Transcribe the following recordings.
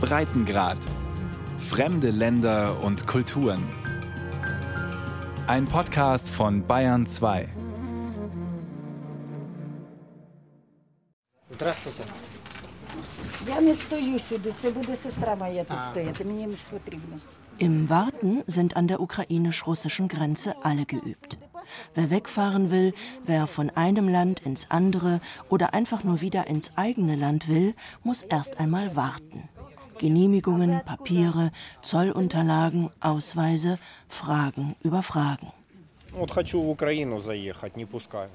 Breitengrad. Fremde Länder und Kulturen. Ein Podcast von Bayern 2. Здравствуйте. Я не стою сюди, це буде сестра моя тут стояти, мені потрібно. Im Warten sind an der ukrainisch-russischen Grenze alle geübt. Wer wegfahren will, wer von einem Land ins andere oder einfach nur wieder ins eigene Land will, muss erst einmal warten. Genehmigungen, Papiere, Zollunterlagen, Ausweise, Fragen über Fragen. Вот хочу в Украину заехать, не пускают.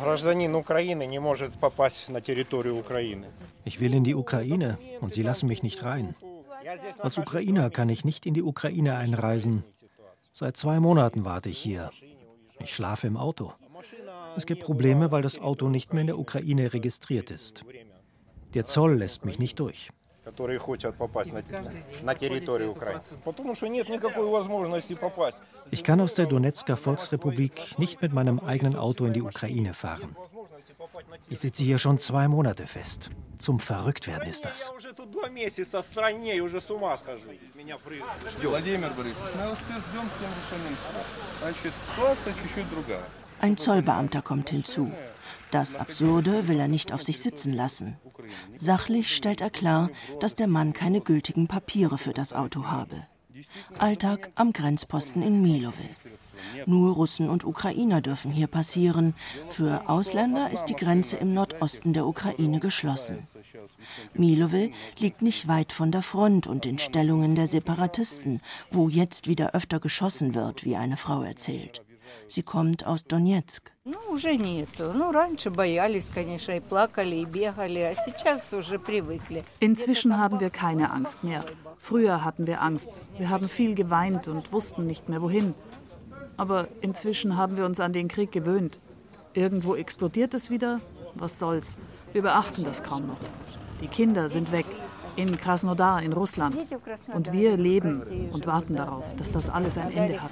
Гражданин Украины не может попасть на территорию Украины. Ich will in die Ukraine und sie lassen mich nicht rein. Als Ukrainer kann ich nicht in die Ukraine einreisen. Seit zwei Monaten warte ich hier. Ich schlafe im Auto. Es gibt Probleme, weil das Auto nicht mehr in der Ukraine registriert ist. Der Zoll lässt mich nicht durch которые хотят попасть на, на территорию Украины. Потому что нет никакой возможности попасть. Ich kann aus der Donetsker Volksrepublik nicht mit meinem eigenen Auto in die Ukraine fahren. Ich sitze hier schon zwei Monate fest. Zum Verrücktwerden ist das. Я уже тут два месяца в стране и уже с ума схожу. Меня при... Владимир Борисович, мы успех ждем с тем решением Значит, ситуация чуть-чуть другая. Ein Zollbeamter kommt hinzu. Das Absurde will er nicht auf sich sitzen lassen. Sachlich stellt er klar, dass der Mann keine gültigen Papiere für das Auto habe. Alltag am Grenzposten in Milowil. Nur Russen und Ukrainer dürfen hier passieren. Für Ausländer ist die Grenze im Nordosten der Ukraine geschlossen. Milowil liegt nicht weit von der Front und den Stellungen der Separatisten, wo jetzt wieder öfter geschossen wird, wie eine Frau erzählt. Sie kommt aus Donetsk. Ну, уже нету. Ну, раньше боялись, конечно, и плакали, и бегали, а сейчас уже привыкли. Inzwischen haben wir keine Angst mehr. Früher hatten wir Angst. Wir haben viel geweint und wussten nicht mehr wohin. Aber inzwischen haben wir uns an den Krieg gewöhnt. Irgendwo explodiert es wieder. Was soll's? Wir beachten das kaum noch. Die Kinder sind weg. In Krasnodar in Russland. Und wir leben und warten darauf, dass das alles ein Ende hat.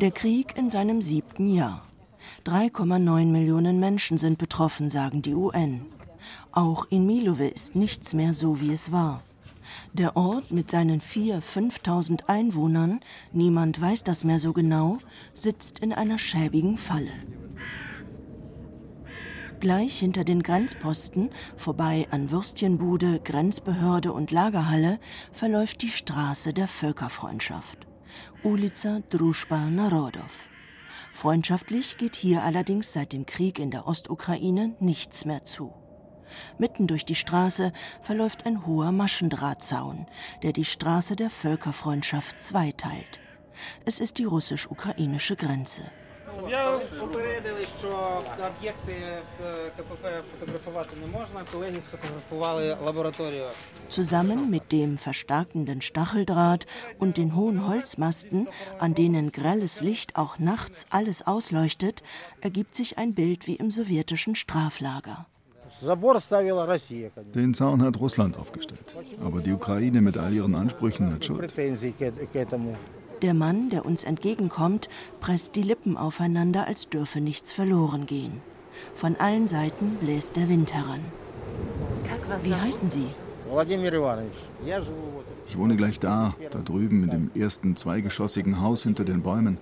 Der Krieg in seinem siebten Jahr. 3,9 Millionen Menschen sind betroffen, sagen die UN. Auch in Milove ist nichts mehr so, wie es war. Der Ort mit seinen 4.000, 5.000 Einwohnern, niemand weiß das mehr so genau, sitzt in einer schäbigen Falle. Gleich hinter den Grenzposten, vorbei an Würstchenbude, Grenzbehörde und Lagerhalle, verläuft die Straße der Völkerfreundschaft. Ulica Družba Narodov. Freundschaftlich geht hier allerdings seit dem Krieg in der Ostukraine nichts mehr zu. Mitten durch die Straße verläuft ein hoher Maschendrahtzaun, der die Straße der Völkerfreundschaft zweiteilt. Es ist die russisch-ukrainische Grenze. Я попередили, що об'єкти е, КПП фотографувати не можна. Колеги сфотографували лабораторію. Zusammen mit dem verstärkenden Stacheldraht und den hohen Holzmasten, an denen grelles Licht auch nachts alles ausleuchtet, ergibt sich ein Bild wie im sowjetischen Straflager. Забор ставила Россия. Den Zaun hat Russland aufgestellt. Aber die Ukraine mit all ihren Ansprüchen hat Schuld. Der Mann, der uns entgegenkommt, presst die Lippen aufeinander, als dürfe nichts verloren gehen. Von allen Seiten bläst der Wind heran. Wie heißen Sie? Ich wohne gleich da, da drüben in dem ersten zweigeschossigen Haus hinter den Bäumen.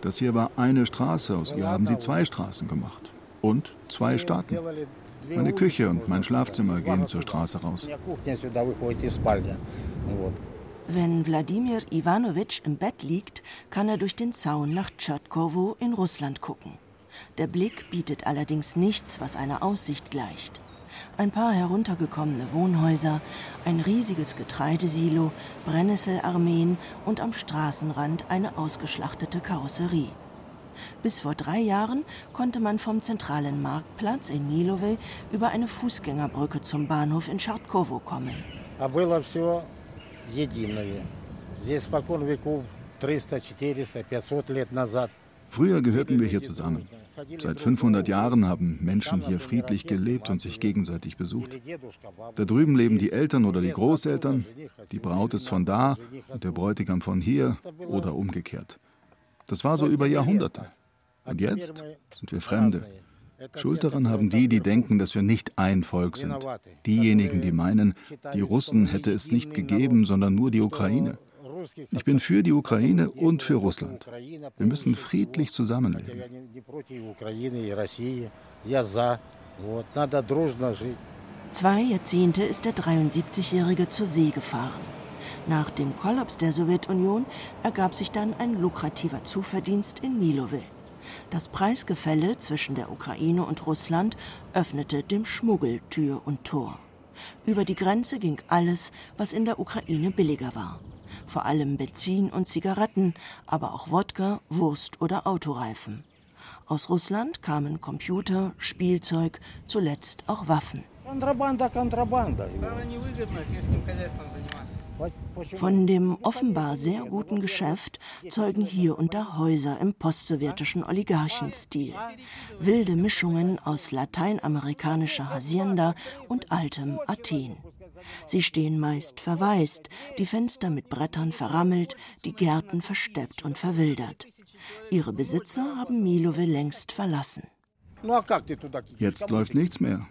Das hier war eine Straße, aus ihr haben sie zwei Straßen gemacht. Und zwei Staaten. Meine Küche und mein Schlafzimmer gehen zur Straße raus. Wenn Wladimir Iwanowitsch im Bett liegt, kann er durch den Zaun nach Tschernkowo in Russland gucken. Der Blick bietet allerdings nichts, was einer Aussicht gleicht. Ein paar heruntergekommene Wohnhäuser, ein riesiges Getreidesilo, Brennnesselarmeen und am Straßenrand eine ausgeschlachtete Karosserie. Bis vor drei Jahren konnte man vom zentralen Marktplatz in Nilowe über eine Fußgängerbrücke zum Bahnhof in Schartkowo kommen А было все единое. Здесь спокон веков 300, 400, 500 лет назад. Früher gehörten wir hier zusammen. Seit 500 Jahren haben Menschen hier friedlich gelebt und sich gegenseitig besucht. Da drüben leben die Eltern oder die Großeltern, die Braut ist von da und der Bräutigam von hier oder umgekehrt. Das war so über Jahrhunderte. Und jetzt sind wir Fremde. Schuld daran haben die, die denken, dass wir nicht ein Volk sind. Diejenigen, die meinen, die Russen hätte es nicht gegeben, sondern nur die Ukraine. Ich bin für die Ukraine und für Russland. Wir müssen friedlich zusammenleben. Zwei Jahrzehnte ist der 73-Jährige zur See gefahren. Nach dem Kollaps der Sowjetunion ergab sich dann ein lukrativer Zuverdienst in Milowil. Das Preisgefälle zwischen der Ukraine und Russland öffnete dem Schmuggel Tür und Tor. Über die Grenze ging alles, was in der Ukraine billiger war. Vor allem Benzin und Zigaretten, aber auch Wodka, Wurst oder Autoreifen. Aus Russland kamen Computer, Spielzeug, zuletzt auch Waffen. Kontrabanda, Kontrabanda. Von dem offenbar sehr guten Geschäft zeugen hier und da Häuser im postsowjetischen Oligarchenstil. Wilde Mischungen aus lateinamerikanischer Hacienda und altem Athen. Sie stehen meist verwaist, die Fenster mit Brettern verrammelt, die Gärten versteppt und verwildert. Ihre Besitzer haben Milove längst verlassen. Jetzt läuft nichts mehr.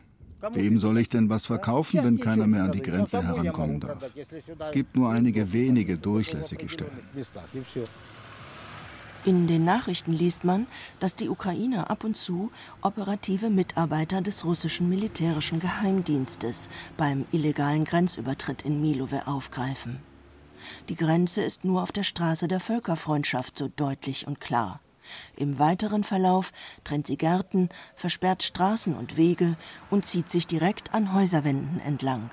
Wem soll ich denn was verkaufen, wenn keiner mehr an die Grenze herankommen darf? Es gibt nur einige wenige durchlässige Stellen. In den Nachrichten liest man, dass die Ukraine ab und zu operative Mitarbeiter des russischen militärischen Geheimdienstes beim illegalen Grenzübertritt in Milove aufgreifen. Die Grenze ist nur auf der Straße der Völkerfreundschaft so deutlich und klar. Im weiteren Verlauf trennt sie Gärten, versperrt Straßen und Wege und zieht sich direkt an Häuserwänden entlang.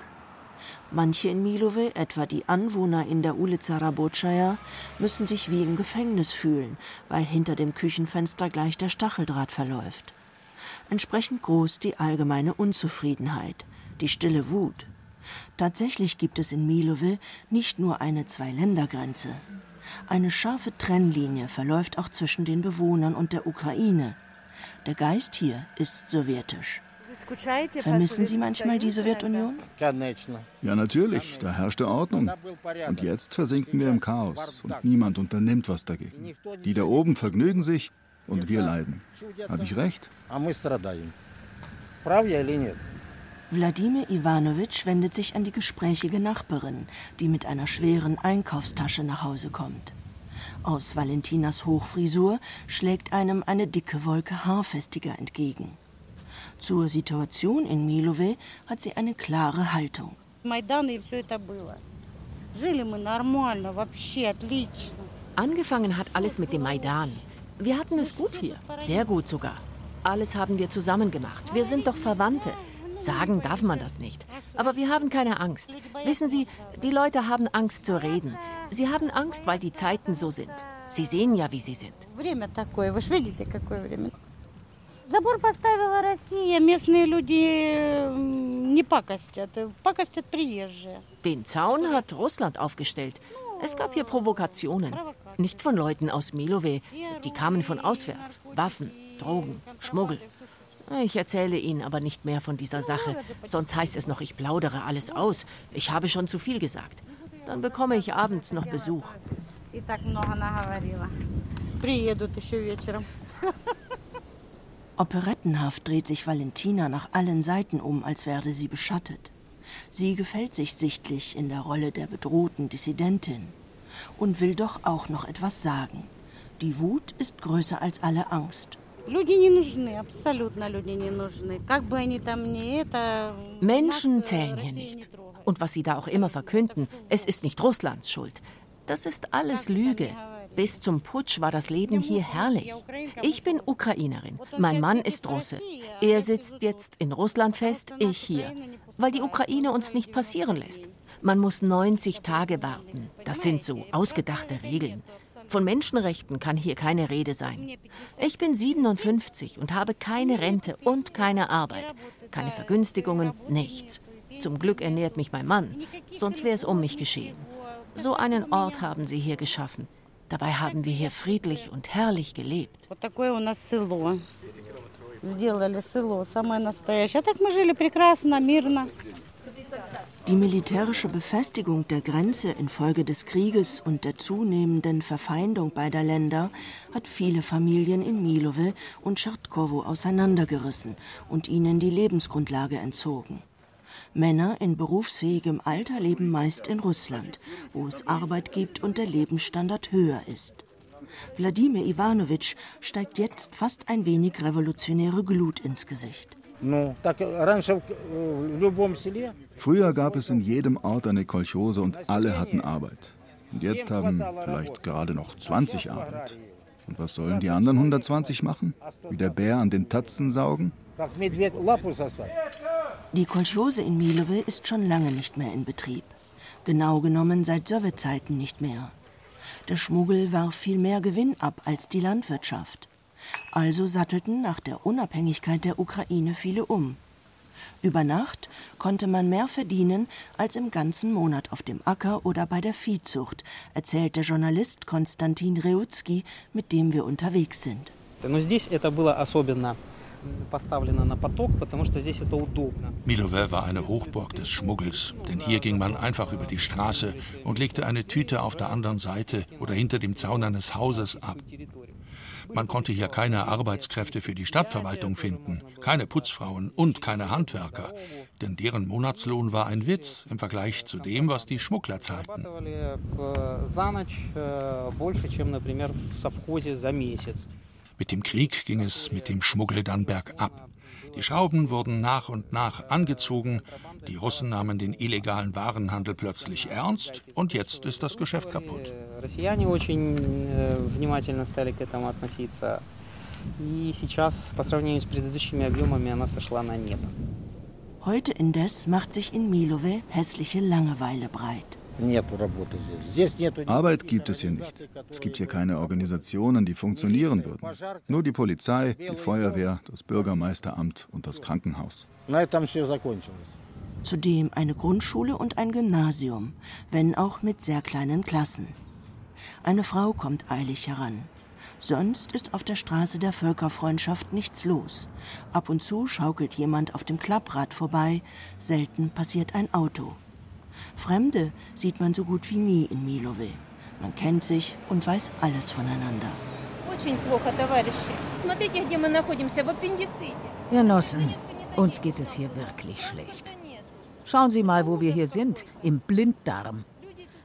Manche in Milove, etwa die Anwohner in der Ulica Rabotschaya, müssen sich wie im Gefängnis fühlen, weil hinter dem Küchenfenster gleich der Stacheldraht verläuft. Entsprechend groß die allgemeine Unzufriedenheit, die stille Wut. Tatsächlich gibt es in Milove nicht nur eine Zwei-Länder-Grenze. Eine scharfe Trennlinie verläuft auch zwischen den Bewohnern und der Ukraine. Der Geist hier ist sowjetisch. Vermissen Sie manchmal die Sowjetunion? Ja, natürlich. Da herrschte Ordnung. Und jetzt versinken wir im Chaos und niemand unternimmt was dagegen. Die da oben vergnügen sich und wir leiden. Habe ich recht? Wladimir Ivanovich wendet sich an die gesprächige Nachbarin, die mit einer schweren Einkaufstasche nach Hause kommt. Aus Valentinas Hochfrisur schlägt einem eine dicke Wolke Haarfestiger entgegen. Zur Situation in Milove hat sie eine klare Haltung. Angefangen hat alles mit dem Maidan. Wir hatten es gut hier, sehr gut sogar. Alles haben wir zusammen gemacht. Wir sind doch Verwandte. Sagen darf man das nicht. Aber wir haben keine Angst. Wissen Sie, die Leute haben Angst zu reden. Sie haben Angst, weil die Zeiten so sind. Sie sehen ja, wie sie sind. Забор поставила Россия, местные люди не пакостят, пакостят приезжие. Den Zaun hat Russland aufgestellt. Es gab hier Provokationen. Nicht von Leuten aus Milove, die kamen von auswärts. Waffen, Drogen, Schmuggel. Ich erzähle Ihnen aber nicht mehr von dieser Sache, sonst heißt es noch, ich plaudere alles aus. Ich habe schon zu viel gesagt. Dann bekomme ich abends noch Besuch. Operettenhaft dreht sich Valentina nach allen Seiten um, als werde sie beschattet. Sie gefällt sich sichtlich in der Rolle der bedrohten Dissidentin und will doch auch noch etwas sagen. Die Wut ist größer als alle Angst. Menschen zählen hier nicht. Und was sie da auch immer verkünden, es ist nicht Russlands Schuld. Das ist alles Lüge. Bis zum Putsch war das Leben hier herrlich. Ich bin Ukrainerin. Mein Mann ist Russe. Er sitzt jetzt in Russland fest, ich hier. Weil die Ukraine uns nicht passieren lässt. Man muss 90 Tage warten. Das sind so ausgedachte Regeln. Von Menschenrechten kann hier keine Rede sein. Ich bin 57 und habe keine Rente und keine Arbeit. Keine Vergünstigungen, nichts. Zum Glück ernährt mich mein Mann, sonst wäre es um mich geschehen. So einen Ort haben sie hier geschaffen. Dabei haben wir hier friedlich und herrlich gelebt. Сделали село, самое настоящее. А так мы жили прекрасно, мирно. Die militärische Befestigung der Grenze infolge des Krieges und der zunehmenden Verfeindung beider Länder hat viele Familien in Milove und Tschertkowo auseinandergerissen und ihnen die Lebensgrundlage entzogen. Männer in berufsfähigem Alter leben meist in Russland, wo es Arbeit gibt und der Lebensstandard höher ist. Wladimir Iwanowitsch steigt jetzt fast ein wenig revolutionäre Glut ins Gesicht. Früher gab es in jedem Ort eine Kolchose und alle hatten Arbeit. Und jetzt haben vielleicht gerade noch 20 Arbeit. Und was sollen die anderen 120 machen? Wie der Bär an den Tatzen saugen? Die Kolchose in Milove ist schon lange nicht mehr in Betrieb. Genau genommen seit Sowjetzeiten nicht mehr. Der Schmuggel warf viel mehr Gewinn ab als die Landwirtschaft. Also sattelten nach der Unabhängigkeit der Ukraine viele um. Über Nacht konnte man mehr verdienen als im ganzen Monat auf dem Acker oder bei der Viehzucht, erzählt der Journalist Konstantin Reutski, mit dem wir unterwegs sind. Milove war eine Hochburg des Schmuggels, denn hier ging man einfach über die Straße und legte eine Tüte auf der anderen Seite oder hinter dem Zaun eines Hauses ab. Man konnte hier keine Arbeitskräfte für die Stadtverwaltung finden, keine Putzfrauen und keine Handwerker, denn deren Monatslohn war ein Witz im Vergleich zu dem, was die Schmuggler zahlten. Mit dem Krieg ging es mit dem Schmuggel dann bergab. Die Schrauben wurden nach und nach angezogen, die Russen nahmen den illegalen Warenhandel plötzlich ernst und jetzt ist das Geschäft kaputt. Heute indes macht sich in Milove hässliche Langeweile breit. Arbeit gibt es hier nicht. Es gibt hier keine Organisationen, die funktionieren würden. Nur die Polizei, die Feuerwehr, das Bürgermeisteramt und das Krankenhaus. Zudem eine Grundschule und ein Gymnasium, wenn auch mit sehr kleinen Klassen. Eine Frau kommt eilig heran. Sonst ist auf der Straße der Völkerfreundschaft nichts los. Ab und zu schaukelt jemand auf dem Klapprad vorbei, selten passiert ein Auto. Fremde sieht man so gut wie nie in Milove. Man kennt sich und weiß alles voneinander. Genossen, uns geht es hier wirklich schlecht. Schauen Sie mal, wo wir hier sind, im Blinddarm.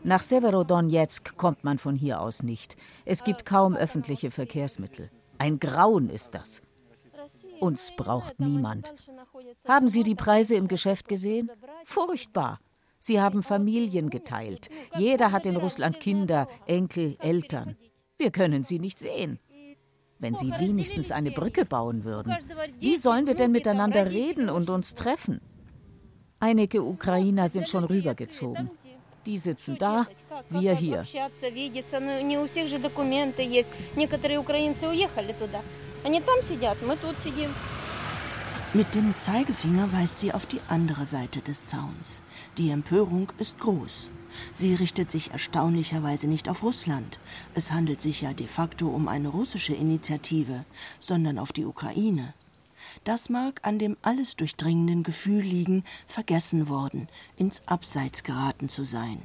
Nach Severodonetsk kommt man von hier aus nicht. Es gibt kaum öffentliche Verkehrsmittel. Ein Grauen ist das. Uns braucht niemand. Haben Sie die Preise im Geschäft gesehen? Furchtbar. Sie haben Familien geteilt. Jeder hat in Russland Kinder, Enkel, Eltern. Wir können sie nicht sehen. Wenn sie wenigstens eine Brücke bauen würden. Wie sollen wir denn miteinander reden und uns treffen? Einige Ukrainer sind schon rübergezogen. Die sitzen da, wir hier. Mit dem Zeigefinger weist sie auf die andere Seite des Zauns. Die Empörung ist groß. Sie richtet sich erstaunlicherweise nicht auf Russland. Es handelt sich ja de facto um eine russische Initiative, sondern auf die Ukraine. Das mag an dem alles durchdringenden Gefühl liegen, vergessen worden, ins Abseits geraten zu sein.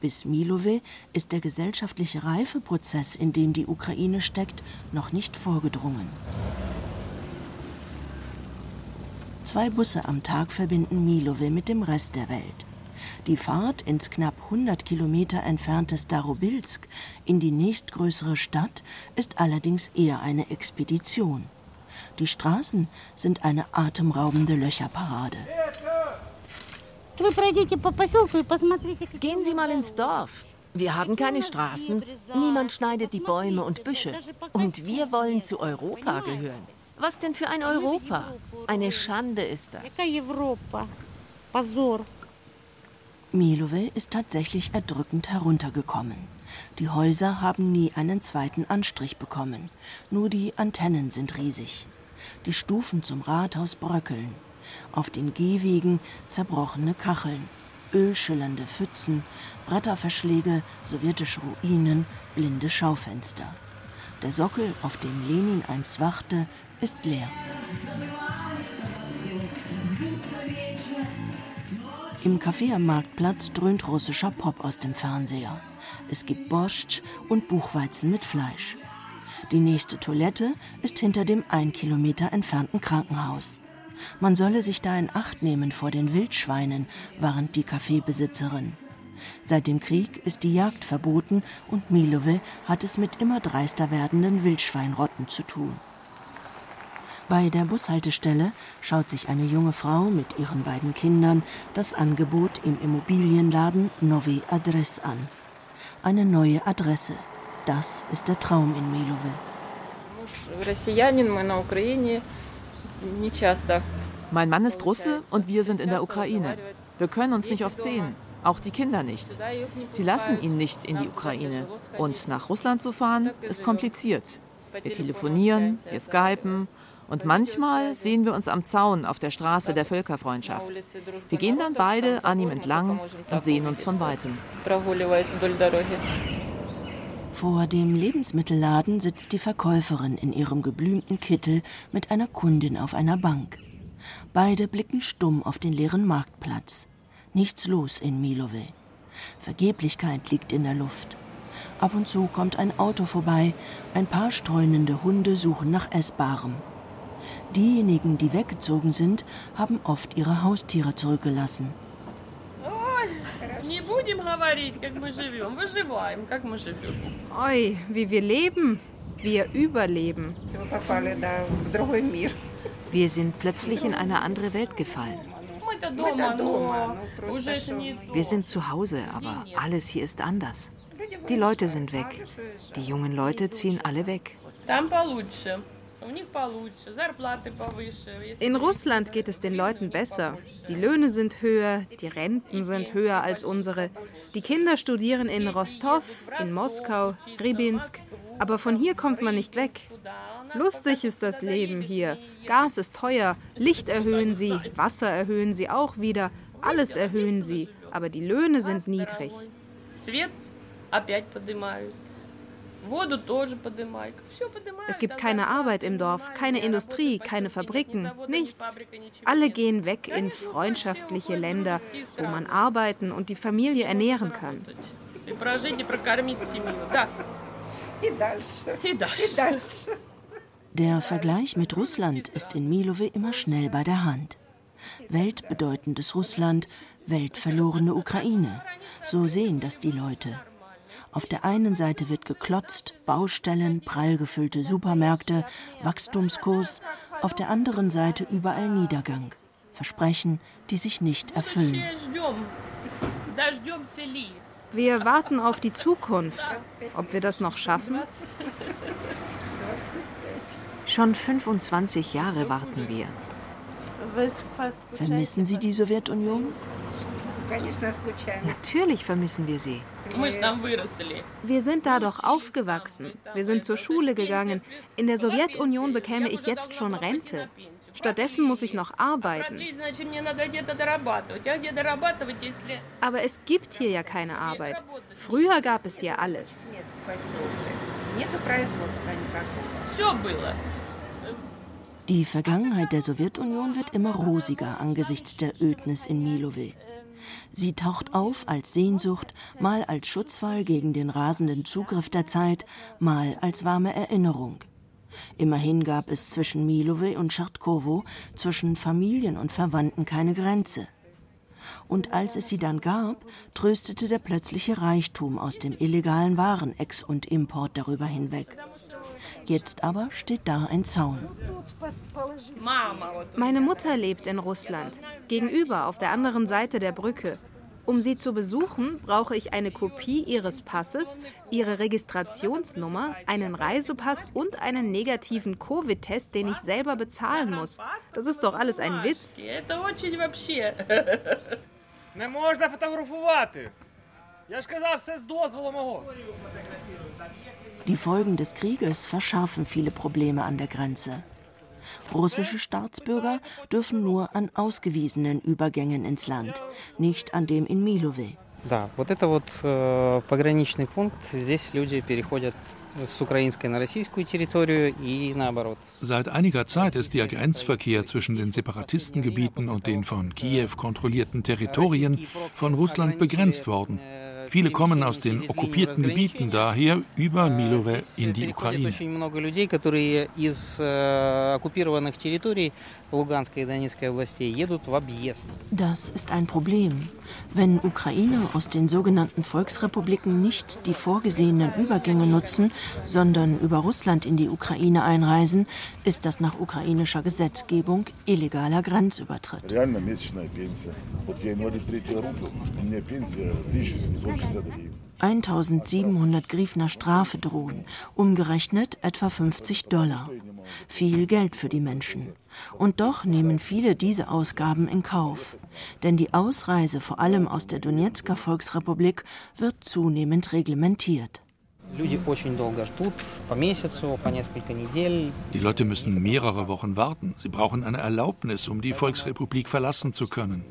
Bis Milove ist der gesellschaftliche Reifeprozess, in dem die Ukraine steckt, noch nicht vorgedrungen. Zwei Busse am Tag verbinden Milove mit dem Rest der Welt. Die Fahrt ins knapp 100 Kilometer entfernte Starobilsk in die nächstgrößere Stadt ist allerdings eher eine Expedition. Die Straßen sind eine atemraubende Löcherparade. Gehen Sie mal ins Dorf. Wir haben keine Straßen, niemand schneidet die Bäume und Büsche. Und wir wollen zu Europa gehören. Was denn für ein Europa? Eine Schande ist das. Milove ist tatsächlich erdrückend heruntergekommen. Die Häuser haben nie einen zweiten Anstrich bekommen. Nur die Antennen sind riesig. Die Stufen zum Rathaus bröckeln. Auf den Gehwegen zerbrochene Kacheln, ölschillernde Pfützen, Bretterverschläge, sowjetische Ruinen, blinde Schaufenster. Der Sockel, auf dem Lenin einst wachte, ist leer. Im Café am Marktplatz dröhnt russischer Pop aus dem Fernseher. Es gibt Borscht und Buchweizen mit Fleisch. Die nächste Toilette ist hinter dem ein Kilometer entfernten Krankenhaus. Man solle sich da in Acht nehmen vor den Wildschweinen, warnt die Kaffeebesitzerin. Seit dem Krieg ist die Jagd verboten und Milove hat es mit immer dreister werdenden Wildschweinrotten zu tun. Bei der Bushaltestelle schaut sich eine junge Frau mit ihren beiden Kindern das Angebot im Immobilienladen Novi Adres an. Eine neue Adresse. Das ist der Traum in Milove. Mein Mann ist Russe und wir sind in der Ukraine. Wir können uns nicht oft sehen, auch die Kinder nicht. Sie lassen ihn nicht in die Ukraine. Und nach Russland zu fahren, ist kompliziert. Wir telefonieren, wir skypen und manchmal sehen wir uns am Zaun auf der Straße der Völkerfreundschaft. Wir gehen dann beide an ihm entlang und sehen uns von weitem. Vor dem Lebensmittelladen sitzt die Verkäuferin in ihrem geblümten Kittel mit einer Kundin auf einer Bank. Beide blicken stumm auf den leeren Marktplatz. Nichts los in Milove. Vergeblichkeit liegt in der Luft. Ab und zu kommt ein Auto vorbei, ein paar streunende Hunde suchen nach Essbarem. Diejenigen, die weggezogen sind, haben oft ihre Haustiere zurückgelassen. Oi, wie wir leben. Wir überleben. Wir sind plötzlich in eine andere Welt gefallen. Wir sind zu Hause, aber alles hier ist anders. Die Leute sind weg. Die jungen Leute ziehen alle weg. In Russland geht es den Leuten besser. Die Löhne sind höher, die Renten sind höher als unsere. Die Kinder studieren in Rostov, in Moskau, Ribinsk. Aber von hier kommt man nicht weg. Lustig ist das Leben hier. Gas ist teuer, Licht erhöhen sie, Wasser erhöhen sie auch wieder, alles erhöhen sie. Aber die Löhne sind niedrig. Es gibt keine Arbeit im Dorf, keine Industrie, keine Fabriken, nichts. Alle gehen weg in freundschaftliche Länder, wo man arbeiten und die Familie ernähren kann. Der Vergleich mit Russland ist in Milove immer schnell bei der Hand. Weltbedeutendes Russland, weltverlorene Ukraine. So sehen das die Leute. Auf der einen Seite wird geklotzt, Baustellen, prall gefüllte Supermärkte, Wachstumskurs, auf der anderen Seite überall Niedergang, Versprechen, die sich nicht erfüllen. Wir warten auf die Zukunft. Ob wir das noch schaffen? Schon 25 Jahre warten wir. Vermissen Sie die Sowjetunion? Natürlich vermissen wir sie. Wir sind da doch aufgewachsen. Wir sind zur Schule gegangen. In der Sowjetunion bekäme ich jetzt schon Rente. Stattdessen muss ich noch arbeiten. Aber es gibt hier ja keine Arbeit. Früher gab es hier alles. Die Vergangenheit der Sowjetunion wird immer rosiger angesichts der Ödnis in Milove. Sie taucht auf als Sehnsucht, mal als Schutzwall gegen den rasenden Zugriff der Zeit, mal als warme Erinnerung. Immerhin gab es zwischen Milove und Tschertkowo, zwischen Familien und Verwandten keine Grenze. Und als es sie dann gab, tröstete der plötzliche Reichtum aus dem illegalen Warenex und Import darüber hinweg. Jetzt aber steht da ein Zaun. Meine Mutter lebt in Russland, gegenüber auf der anderen Seite der Brücke. Um sie zu besuchen, brauche ich eine Kopie ihres Passes, ihre Registrationsnummer, einen Reisepass und einen negativen Covid-Test, den ich selber bezahlen muss. Das ist doch alles ein Witz. Не можна фотографувати. Я ж казав, все з дозволу мого. Die Folgen des Krieges verschärfen viele Probleme an der Grenze. Russische Staatsbürger dürfen nur an ausgewiesenen Übergängen ins Land, nicht an dem in Milove. Да, вот это вот э, пограничный пункт. Здесь люди переходят Seit einiger Zeit ist der Grenzverkehr zwischen den Separatistengebieten und den von Kiew kontrollierten Territorien von Russland begrenzt worden. Viele kommen aus den okkupierten Gebieten daher über Milove in die Ukraine. Das ist ein Problem. Wenn Ukrainer aus den sogenannten Volksrepubliken nicht die vorgesehenen Übergänge nutzen, sondern über Russland in die Ukraine einreisen, ist das nach ukrainischer Gesetzgebung illegaler Grenzübertritt. 1700 Grifner Strafe drohen, umgerechnet etwa 50 Dollar. Viel Geld für die Menschen. Und doch nehmen viele diese Ausgaben in Kauf. Denn die Ausreise vor allem aus der Donetsker Volksrepublik wird zunehmend reglementiert. Die Leute müssen mehrere Wochen warten. Sie brauchen eine Erlaubnis, um die Volksrepublik verlassen zu können.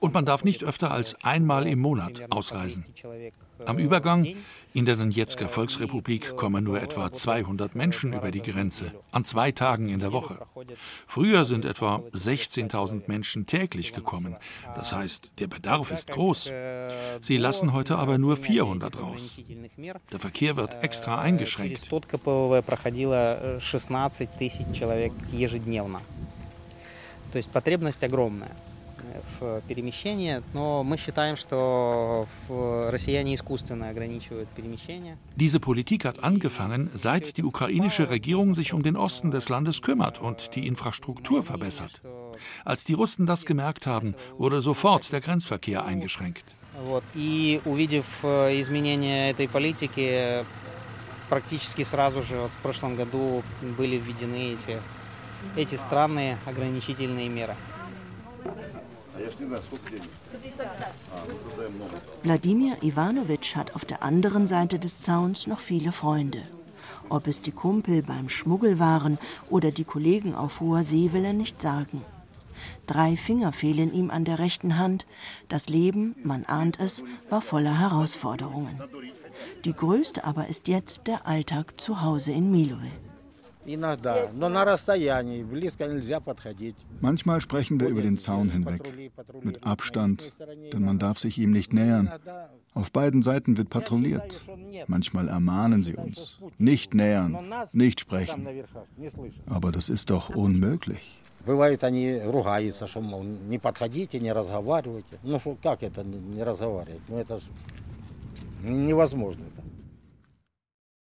Und man darf nicht öfter als einmal im Monat ausreisen. Am Übergang in der Donetsker Volksrepublik kommen nur etwa 200 Menschen über die Grenze, an zwei Tagen in der Woche. Früher sind etwa 16.000 Menschen täglich gekommen. Das heißt, der Bedarf ist groß. Sie lassen heute aber nur 400 raus. Der Verkehr wird extra eingeschränkt. То есть потребность огромная в перемещении, но мы считаем, что россияне искусственно ограничивают перемещение. Diese Politik hat angefangen, seit die ukrainische Regierung sich um den Osten des Landes kümmert und die Infrastruktur verbessert. Als die Russen das gemerkt haben, wurde sofort der Grenzverkehr eingeschränkt. Вот. И увидев изменения этой политики, практически сразу же вот в прошлом году были введены эти эти странные ограничительные меры. Wladimir Ivanovich hat auf der anderen Seite des Zauns noch viele Freunde. Ob es die Kumpel beim Schmuggel waren oder die Kollegen auf hoher See, will er nicht sagen. Drei Finger fehlen ihm an der rechten Hand. Das Leben, man ahnt es, war voller Herausforderungen. Die größte aber ist jetzt der Alltag zu Hause in Milove. Manchmal sprechen wir über den Zaun hinweg, mit Abstand, denn man darf sich ihm nicht nähern. Auf beiden Seiten wird patrouilliert. Manchmal ermahnen sie uns. Nicht nähern, nicht sprechen. Aber das ist doch unmöglich. Бывает, они ругаются, что, мол, не подходите, не разговаривайте. Ну, что, как это не разговаривать? Ну, это же невозможно. Это.